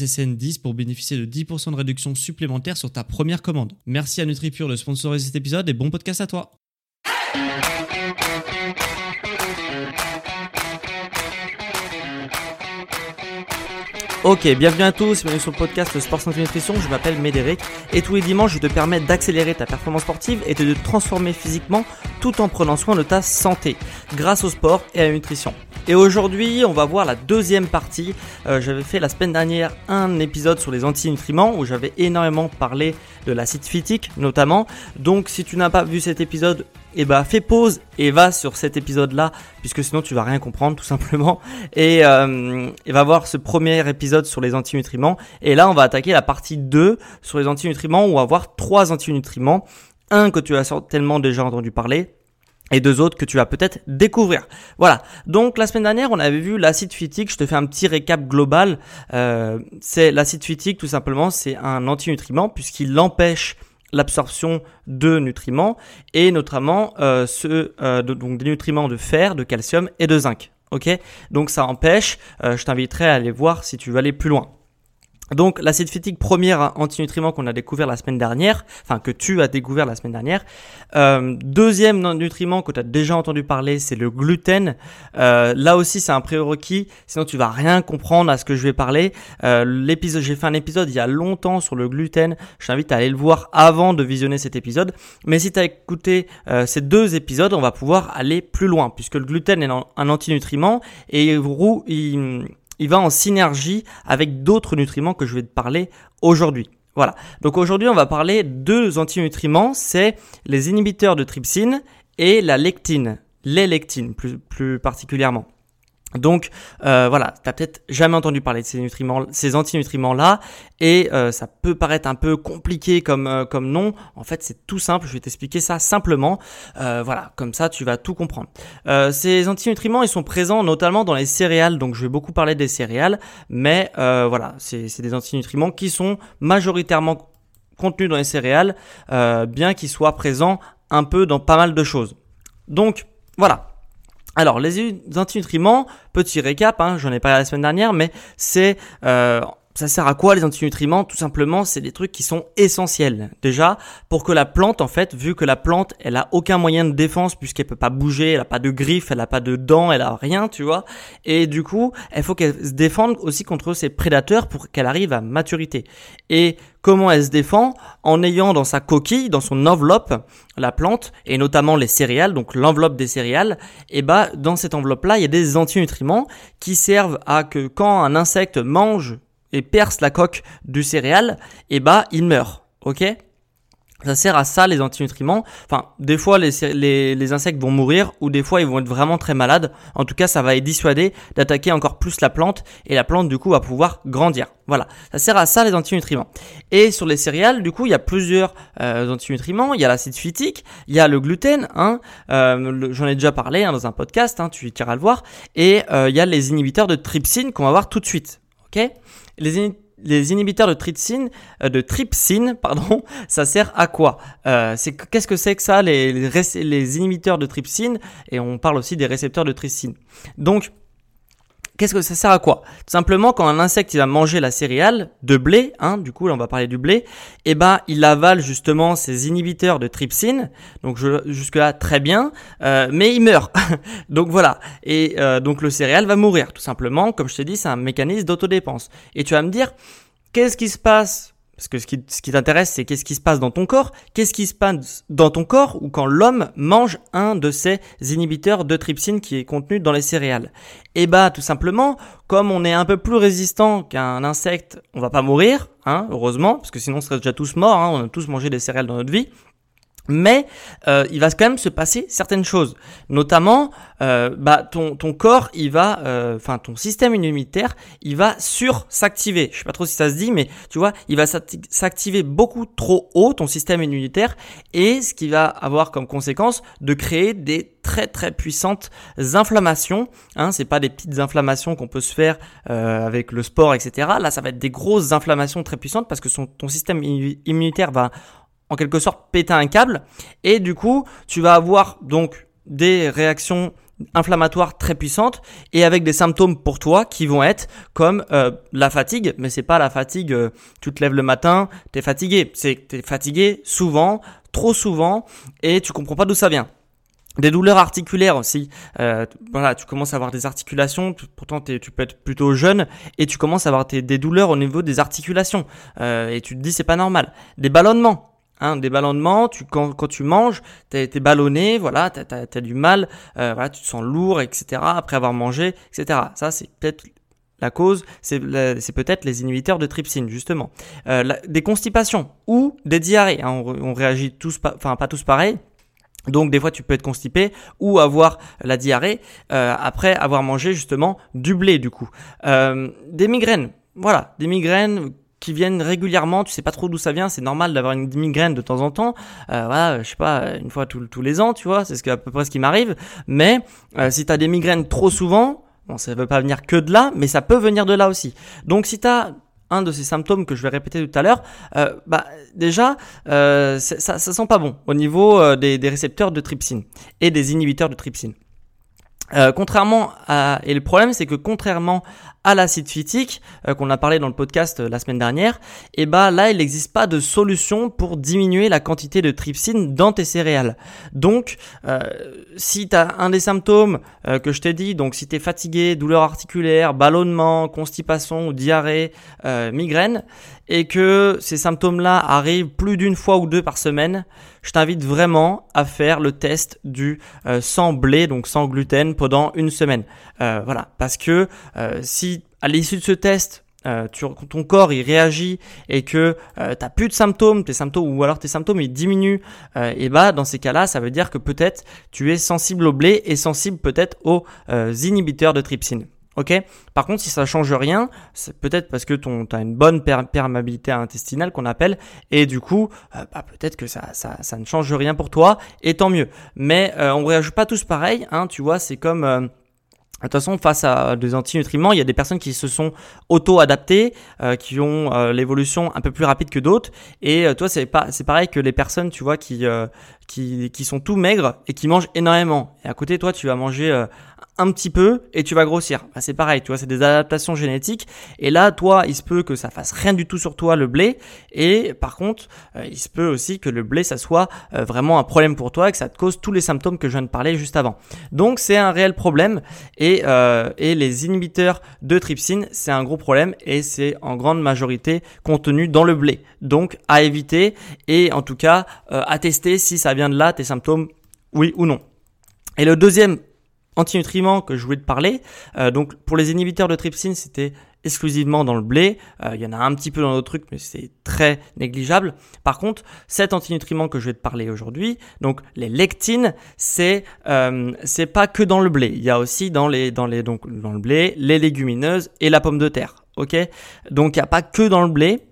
SSN10 pour bénéficier de 10% de réduction supplémentaire sur ta première commande. Merci à NutriPure de sponsoriser cet épisode et bon podcast à toi. Ok, bienvenue à tous, bienvenue sur le podcast Sport Santé Nutrition, je m'appelle Médéric et tous les dimanches je te permets d'accélérer ta performance sportive et de te transformer physiquement tout en prenant soin de ta santé grâce au sport et à la nutrition. Et aujourd'hui, on va voir la deuxième partie. Euh, j'avais fait la semaine dernière un épisode sur les antinutriments où j'avais énormément parlé de l'acide phytique notamment. Donc si tu n'as pas vu cet épisode, eh ben fais pause et va sur cet épisode là puisque sinon tu vas rien comprendre tout simplement et, euh, et va voir ce premier épisode sur les antinutriments et là on va attaquer la partie 2 sur les antinutriments où on va voir trois antinutriments un que tu as certainement déjà entendu parler et deux autres que tu vas peut-être découvrir. Voilà. Donc la semaine dernière, on avait vu l'acide phytique. Je te fais un petit récap global. Euh, c'est l'acide phytique, tout simplement, c'est un antinutriment puisqu'il empêche l'absorption de nutriments et notamment euh, ceux, euh, de, donc des nutriments de fer, de calcium et de zinc. Ok? Donc ça empêche. Euh, je t'inviterai à aller voir si tu veux aller plus loin. Donc l'acide phytique, premier antinutriment qu'on a découvert la semaine dernière, enfin que tu as découvert la semaine dernière. Euh, deuxième nutriment que tu as déjà entendu parler, c'est le gluten. Euh, là aussi c'est un prérequis, sinon tu vas rien comprendre à ce que je vais parler. Euh, l'épisode, j'ai fait un épisode il y a longtemps sur le gluten. Je t'invite à aller le voir avant de visionner cet épisode. Mais si tu as écouté ces deux épisodes, on va pouvoir aller plus loin puisque le gluten est un antinutriment et il, il va en synergie avec d'autres nutriments que je vais te parler aujourd'hui. Voilà. Donc aujourd'hui, on va parler de deux antinutriments, c'est les inhibiteurs de trypsine et la lectine, les lectines plus, plus particulièrement. Donc euh, voilà, t'as peut-être jamais entendu parler de ces nutriments, ces antinutriments là, et euh, ça peut paraître un peu compliqué comme euh, comme nom. En fait, c'est tout simple. Je vais t'expliquer ça simplement. Euh, voilà, comme ça, tu vas tout comprendre. ces antinutriments, ils sont présents notamment dans les céréales. Donc, je vais beaucoup parler des céréales, mais voilà, c'est des antinutriments qui sont majoritairement contenus dans les céréales, bien qu'ils soient présents un peu dans pas mal de choses. Donc voilà, alors, les antinutriments, petit récap, hein, j'en ai parlé la semaine dernière, mais c'est euh, ça sert à quoi les antinutriments? Tout simplement, c'est des trucs qui sont essentiels. Déjà, pour que la plante, en fait, vu que la plante, elle a aucun moyen de défense puisqu'elle peut pas bouger, elle a pas de griffes, elle a pas de dents, elle a rien, tu vois. Et du coup, il faut qu'elle se défende aussi contre ses prédateurs pour qu'elle arrive à maturité. Et comment elle se défend? En ayant dans sa coquille, dans son enveloppe, la plante et notamment les céréales, donc l'enveloppe des céréales. Et bah, dans cette enveloppe-là, il y a des antinutriments qui servent à que quand un insecte mange et perce la coque du céréal, et bah il meurt. Ok? Ça sert à ça les antinutriments. Enfin, des fois les, les, les, insectes vont mourir ou des fois ils vont être vraiment très malades. En tout cas, ça va les dissuader d'attaquer encore plus la plante et la plante du coup va pouvoir grandir. Voilà, ça sert à ça les antinutriments. Et sur les céréales, du coup, il y a plusieurs euh, antinutriments. Il y a l'acide phytique, il y a le gluten. Hein, euh, J'en ai déjà parlé hein, dans un podcast, hein, tu iras le voir. Et euh, il y a les inhibiteurs de trypsine qu'on va voir tout de suite. Les, inhibiteurs de trypsine, euh, de trypsine, pardon, ça sert à quoi? Euh, qu'est-ce que c'est que ça, les, les, les, inhibiteurs de trypsine? Et on parle aussi des récepteurs de trypsine. Donc Qu'est-ce que ça sert à quoi? Tout simplement, quand un insecte il va manger la céréale de blé, hein, du coup là on va parler du blé, eh ben il avale justement ses inhibiteurs de trypsine. Donc jusque là très bien, euh, mais il meurt. donc voilà. Et euh, donc le céréal va mourir tout simplement. Comme je t'ai dit, c'est un mécanisme d'autodépense. Et tu vas me dire, qu'est-ce qui se passe parce que ce qui, t'intéresse, c'est qu'est-ce qui se passe dans ton corps. Qu'est-ce qui se passe dans ton corps ou quand l'homme mange un de ces inhibiteurs de trypsine qui est contenu dans les céréales eh bah, tout simplement, comme on est un peu plus résistant qu'un insecte, on va pas mourir, hein, heureusement, parce que sinon on serait déjà tous morts. Hein, on a tous mangé des céréales dans notre vie mais euh, il va quand même se passer certaines choses. Notamment, euh, bah, ton, ton corps, il va, euh, enfin ton système immunitaire, il va sur s'activer. Je sais pas trop si ça se dit, mais tu vois, il va s'activer beaucoup trop haut ton système immunitaire, et ce qui va avoir comme conséquence de créer des très très puissantes inflammations. Hein, c'est pas des petites inflammations qu'on peut se faire avec le sport, etc. Là, ça va être des grosses inflammations très puissantes parce que son, ton système immunitaire va en quelque sorte péter un câble et du coup tu vas avoir donc des réactions inflammatoires très puissantes et avec des symptômes pour toi qui vont être comme euh, la fatigue mais c'est pas la fatigue euh, tu te lèves le matin t'es fatigué c'est t'es fatigué souvent trop souvent et tu comprends pas d'où ça vient des douleurs articulaires aussi. Euh, voilà, tu commences à avoir des articulations. Pourtant, tu peux être plutôt jeune et tu commences à avoir des douleurs au niveau des articulations. et tu te dis c'est pas normal. Des ballonnements. Hein, des ballonnements, quand, tu manges, tu es ballonné, voilà, tu as, du mal, euh, voilà, tu te sens lourd, etc. après avoir mangé, etc. Ça, c'est peut-être la cause, c'est peut-être les inhibiteurs de trypsine, justement. Euh, des constipations ou des diarrhées. Hein, on, réagit tous, enfin pas tous pareil. Donc des fois tu peux être constipé ou avoir la diarrhée euh, après avoir mangé justement du blé du coup. Euh, des migraines, voilà, des migraines qui viennent régulièrement, tu sais pas trop d'où ça vient, c'est normal d'avoir une migraine de temps en temps, euh, voilà, je sais pas, une fois tous les ans, tu vois, c'est ce à peu près ce qui m'arrive, mais euh, si tu as des migraines trop souvent, bon, ça veut pas venir que de là, mais ça peut venir de là aussi. Donc si tu as un de ces symptômes que je vais répéter tout à l'heure, euh, bah déjà euh, ça, ça sent pas bon au niveau euh, des, des récepteurs de trypsine et des inhibiteurs de trypsine. Euh, contrairement à et le problème c'est que contrairement à l'acide phytique euh, qu'on a parlé dans le podcast euh, la semaine dernière, et bah là il n'existe pas de solution pour diminuer la quantité de trypsine dans tes céréales. Donc si tu as un des symptômes que je t'ai dit, donc si tu es fatigué, douleur articulaire, ballonnement, constipation ou diarrhée, migraine, et que ces symptômes-là arrivent plus d'une fois ou deux par semaine, je t'invite vraiment à faire le test du euh, sans blé, donc sans gluten, pendant une semaine. Euh, voilà, parce que euh, si à l'issue de ce test, ton corps il réagit et que tu t'as plus de symptômes, tes symptômes ou alors tes symptômes ils diminuent, et bah dans ces cas-là, ça veut dire que peut-être tu es sensible au blé et sensible peut-être aux inhibiteurs de trypsine. Ok. Par contre, si ça change rien, c'est peut-être parce que ton as une bonne perméabilité intestinale qu'on appelle, et du coup, euh, bah, peut-être que ça, ça, ça ne change rien pour toi, et tant mieux. Mais euh, on réagit pas tous pareil, hein. Tu vois, c'est comme euh, de toute façon, face à des antinutriments, il y a des personnes qui se sont auto-adaptées, qui ont l'évolution un peu plus rapide que d'autres. Et toi, c'est pas, c'est pareil que les personnes, tu vois, qui, qui, qui sont tout maigres et qui mangent énormément. Et à côté, toi, tu vas manger un petit peu et tu vas grossir. C'est pareil, tu vois, c'est des adaptations génétiques. Et là, toi, il se peut que ça fasse rien du tout sur toi, le blé. Et par contre, euh, il se peut aussi que le blé, ça soit euh, vraiment un problème pour toi et que ça te cause tous les symptômes que je viens de parler juste avant. Donc, c'est un réel problème. Et, euh, et les inhibiteurs de trypsine, c'est un gros problème et c'est en grande majorité contenu dans le blé. Donc, à éviter et en tout cas, à tester si ça vient de là, tes symptômes, oui ou non. Et le deuxième antinutriments que je voulais te parler. Euh, donc pour les inhibiteurs de trypsine, c'était exclusivement dans le blé. Euh, il y en a un petit peu dans d'autres trucs, mais c'est très négligeable. Par contre, cet antinutriment que je vais te parler aujourd'hui, donc les lectines, c'est euh, c'est pas que dans le blé. Il y a aussi dans les dans les donc dans le blé, les légumineuses et la pomme de terre. Ok, donc il n'y a pas que dans le blé.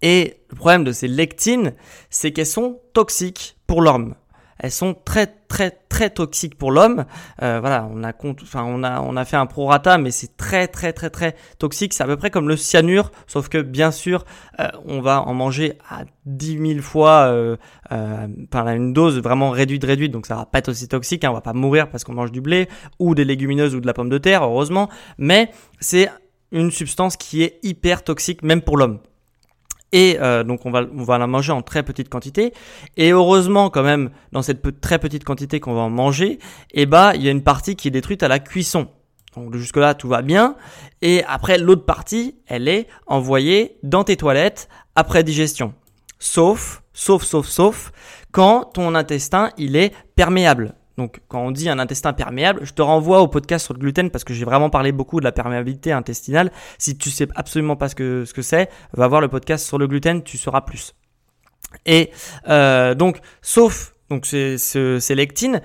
Et le problème de ces lectines, c'est qu'elles sont toxiques pour l'homme elles sont très très très toxiques pour l'homme. Euh, voilà, on a fait un prorata, mais c'est très très très très toxique. C'est à peu près comme le cyanure, sauf que bien sûr, euh, on va en manger à 10 000 fois, euh, euh, enfin une dose vraiment réduite réduite, donc ça va pas être aussi toxique. Hein, on va pas mourir parce qu'on mange du blé ou des légumineuses ou de la pomme de terre, heureusement. Mais c'est une substance qui est hyper toxique même pour l'homme. Et euh, donc on va, on va la manger en très petite quantité. Et heureusement quand même, dans cette très petite quantité qu'on va en manger, eh bah, il y a une partie qui est détruite à la cuisson. Donc jusque-là, tout va bien. Et après, l'autre partie, elle est envoyée dans tes toilettes après digestion. Sauf, sauf, sauf, sauf, quand ton intestin, il est perméable. Donc quand on dit un intestin perméable, je te renvoie au podcast sur le gluten parce que j'ai vraiment parlé beaucoup de la perméabilité intestinale. Si tu sais absolument pas ce que ce que c'est, va voir le podcast sur le gluten, tu sauras plus. Et euh, donc, sauf donc ces, ces, lectines,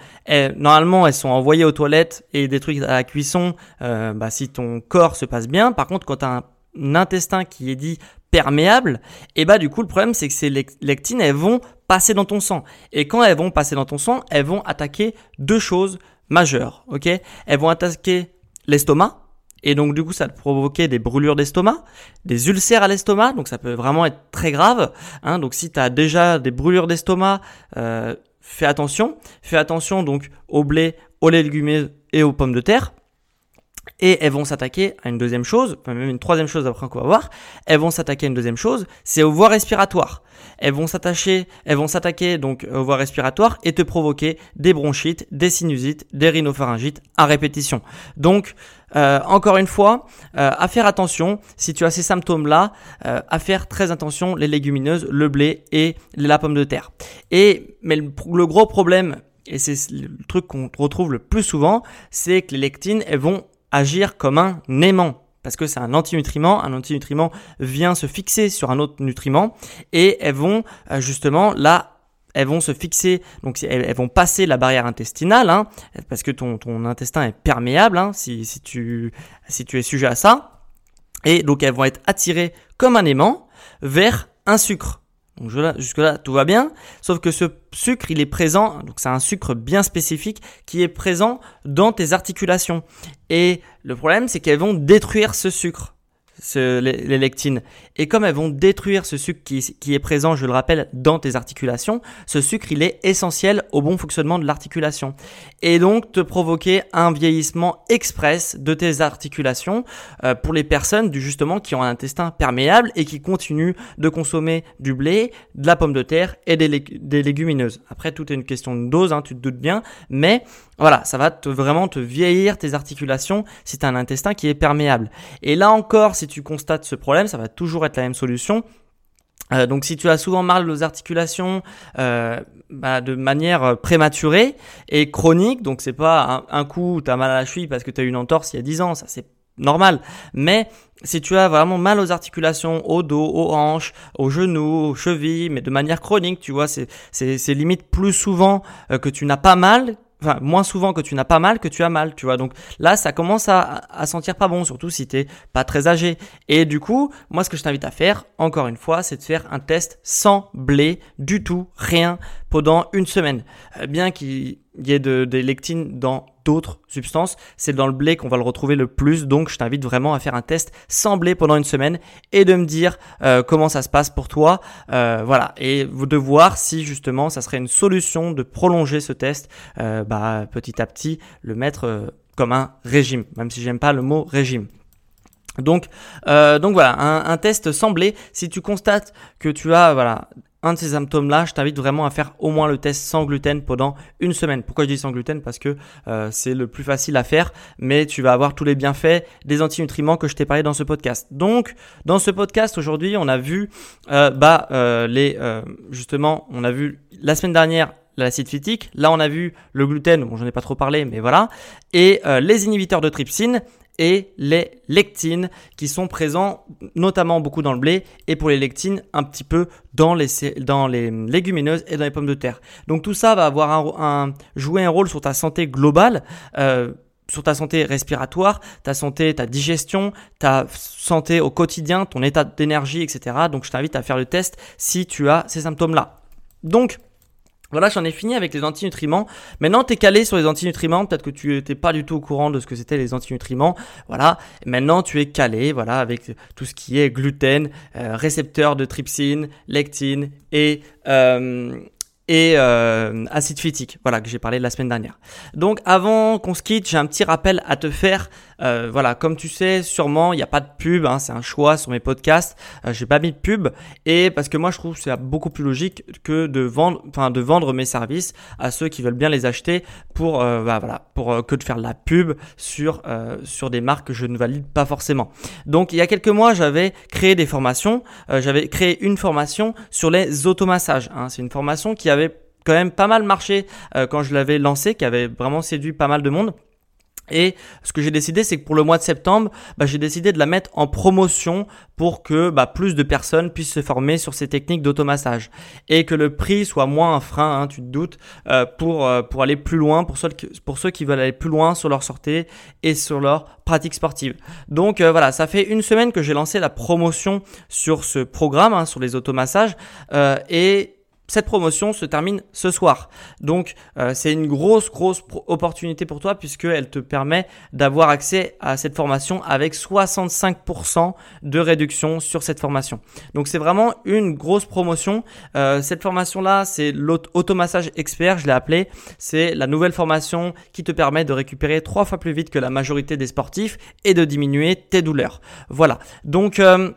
normalement elles sont envoyées aux toilettes et détruites à la cuisson euh, bah, si ton corps se passe bien. Par contre, quand tu as un, intestin qui est dit perméable, et bah du coup le problème c'est que ces lectines elles vont passer dans ton sang. Et quand elles vont passer dans ton sang, elles vont attaquer deux choses majeures. Ok? Elles vont attaquer l'estomac. Et donc du coup, ça peut provoquer des brûlures d'estomac, des ulcères à l'estomac, donc ça peut vraiment être très grave. Hein. donc si tu as déjà des brûlures d'estomac, euh, fais attention. Fais attention donc au blé, aux légumineuses et aux pommes de terre. Et elles vont s'attaquer à une deuxième chose, enfin même une troisième chose après qu'on va voir. Elles vont s'attaquer à une deuxième chose, c'est aux voies respiratoires. Elles vont s'attacher, elles vont s'attaquer donc aux voies respiratoires et te provoquer des bronchites, des sinusites, des rhinopharyngites à répétition. Donc euh, encore une fois, euh, à faire attention si tu as ces symptômes-là, euh, à faire très attention les légumineuses, le blé et la pomme de terre. Et mais le, le gros problème et c'est le truc qu'on retrouve le plus souvent, c'est que les lectines, elles vont agir comme un aimant parce que c'est un antinutriment. Un antinutriment vient se fixer sur un autre nutriment et elles vont euh, justement là, elles vont se fixer, donc elles, vont passer la barrière intestinale, hein, parce que ton, ton intestin est perméable hein, si, si, tu, si tu es sujet à ça. Et donc elles vont être attirées comme un aimant vers un sucre. Donc jusque-là, tout va bien, sauf que ce sucre, il est présent, donc c'est un sucre bien spécifique qui est présent dans tes articulations. Et le problème, c'est qu'elles vont détruire ce sucre les, lectines. Et comme elles vont détruire ce sucre qui, est présent, je le rappelle, dans tes articulations, ce sucre, il est essentiel au bon fonctionnement de l'articulation. Et donc te provoquer un vieillissement express de tes articulations euh, pour les personnes du, justement qui ont un intestin perméable et qui continuent de consommer du blé, de la pomme de terre et des, des légumineuses. Après, tout est une question de dose, hein, tu te doutes bien, mais voilà, ça va te, vraiment te vieillir tes articulations si tu as un intestin qui est perméable. Et là encore, si tu constates ce problème, ça va toujours être la même solution. Euh, donc si tu as souvent mal aux articulations euh, bah, de manière prématurée et chronique, donc c'est pas un, coup tu as mal à la cheville parce que tu as eu une entorse il y a 10 ans, ça c'est normal. Mais si tu as vraiment mal aux articulations, au dos, aux hanches, aux genoux, aux chevilles, mais de manière chronique, tu vois, c'est limite plus souvent euh, que tu n'as pas mal enfin moins souvent que tu n'as pas mal que tu as mal, tu vois. Donc là, ça commence à, sentir pas bon, surtout si t'es pas très âgé. Et du coup, moi, ce que je t'invite à faire, encore une fois, c'est de faire un test sans blé du tout, rien, pendant une semaine. Euh, bien qu'il y ait de, des lectines dans d'autres substances, c'est dans le blé qu'on va le retrouver le plus. Donc, je t'invite vraiment à faire un test sans blé pendant une semaine et de me dire euh, comment ça se passe pour toi. Euh, voilà, et de voir si justement ça serait une solution de prolonger ce test, euh, bah, petit à petit, le mettre comme un régime, même si j'aime pas le mot régime. Donc, donc voilà, un, un, test sans blé. Si tu constates que tu as voilà un de ces symptômes-là, je t'invite vraiment à faire au moins le test sans gluten pendant une semaine. Pourquoi je dis sans gluten? Parce que euh, c'est le plus facile à faire, mais tu vas avoir tous les bienfaits des antinutriments que je t'ai parlé dans ce podcast. Donc, dans ce podcast aujourd'hui, on a vu, euh, bah, euh, les, justement, on a vu la semaine dernière l'acide phytique. Là, on a vu le gluten, bon, j'en ai pas trop parlé, mais voilà. Et les inhibiteurs de trypsine et les lectines qui sont présents notamment beaucoup dans le blé et pour les lectines un petit peu dans les, dans les légumineuses et dans les pommes de terre. Donc tout ça va avoir un, jouer un rôle sur ta santé globale. Euh, sur ta santé respiratoire, ta santé, ta digestion, ta santé au quotidien, ton état d'énergie, etc. Donc je t'invite à faire le test si tu as ces symptômes-là. Donc, voilà, j'en ai fini avec les antinutriments. Maintenant, tu es calé sur les antinutriments. Peut-être que tu n'étais pas du tout au courant de ce que c'était les antinutriments. Voilà. Maintenant, tu es calé, voilà, avec tout ce qui est gluten, euh, récepteur de trypsine, lectine et euh, et euh, acide phytique, voilà que j'ai parlé la semaine dernière. Donc avant qu'on se quitte, j'ai un petit rappel à te faire Euh, voilà, comme tu sais, sûrement, il n'y a pas de pub, hein, c'est un choix sur mes podcasts. Euh, j'ai pas mis de pub et parce que moi, je trouve que c'est beaucoup plus logique que de vendre, enfin, de vendre mes services à ceux qui veulent bien les acheter pour, euh, bah, voilà, pour que de faire de la pub sur sur des marques que je ne valide pas forcément. Donc, il y a quelques mois, j'avais créé des formations. j'avais créé une formation sur les automassages. Hein. C'est une formation qui avait quand même pas mal marché quand je l'avais lancée, qui avait vraiment séduit pas mal de monde. Et ce que j'ai décidé, c'est que pour le mois de septembre, bah, j'ai décidé de la mettre en promotion pour que bah, plus de personnes puissent se former sur ces techniques d'automassage et que le prix soit moins un frein, hein, tu te doutes, euh, pour euh, pour aller plus loin, pour ceux pour ceux qui veulent aller plus loin sur leur sortie et sur leur pratique sportive. Donc euh, voilà, ça fait une semaine que j'ai lancé la promotion sur ce programme, hein, sur les automassages et cette promotion se termine ce soir. Donc euh, c'est une grosse, grosse opportunité pour toi puisqu'elle te permet d'avoir accès à cette formation avec 65% de réduction sur cette formation. Donc c'est vraiment une grosse promotion. Euh, cette formation-là, c'est l'automassage expert, je l'ai appelé. C'est la nouvelle formation qui te permet de récupérer trois fois plus vite que la majorité des sportifs et de diminuer tes douleurs. Voilà. Donc... Euh,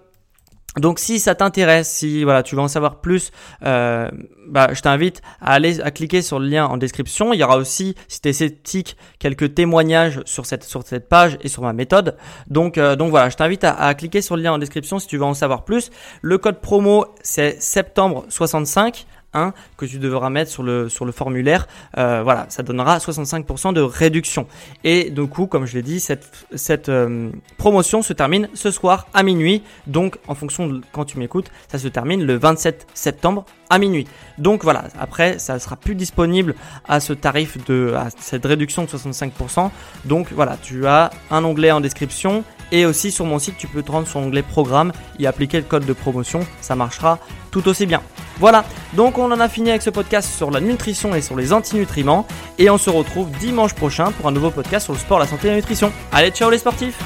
donc si ça t'intéresse, si voilà, tu veux en savoir plus, euh, bah, je t'invite à aller à cliquer sur le lien en description. Il y aura aussi, si tu es sceptique, quelques témoignages sur cette, sur cette page et sur ma méthode. Donc, euh, donc voilà, je t'invite à, à, cliquer sur le lien en description si tu veux en savoir plus. Le code promo, c'est septembre 65 que tu devras mettre sur le, sur le formulaire. Euh, voilà, ça donnera 65% de réduction. Et du coup, comme je l'ai dit, cette, cette euh, promotion se termine ce soir à minuit. Donc, en fonction de quand tu m'écoutes, ça se termine le 27 septembre à minuit. Donc voilà, après, ça sera plus disponible à ce tarif de, à cette réduction de 65%. Donc voilà, tu as un onglet en description et aussi sur mon site, tu peux te rendre sur l'onglet programme et appliquer le code de promotion. Ça marchera tout aussi bien. Voilà, donc on en a fini avec ce podcast sur la nutrition et sur les antinutriments. Et on se retrouve dimanche prochain pour un nouveau podcast sur le sport, la santé et la nutrition. Allez, ciao les sportifs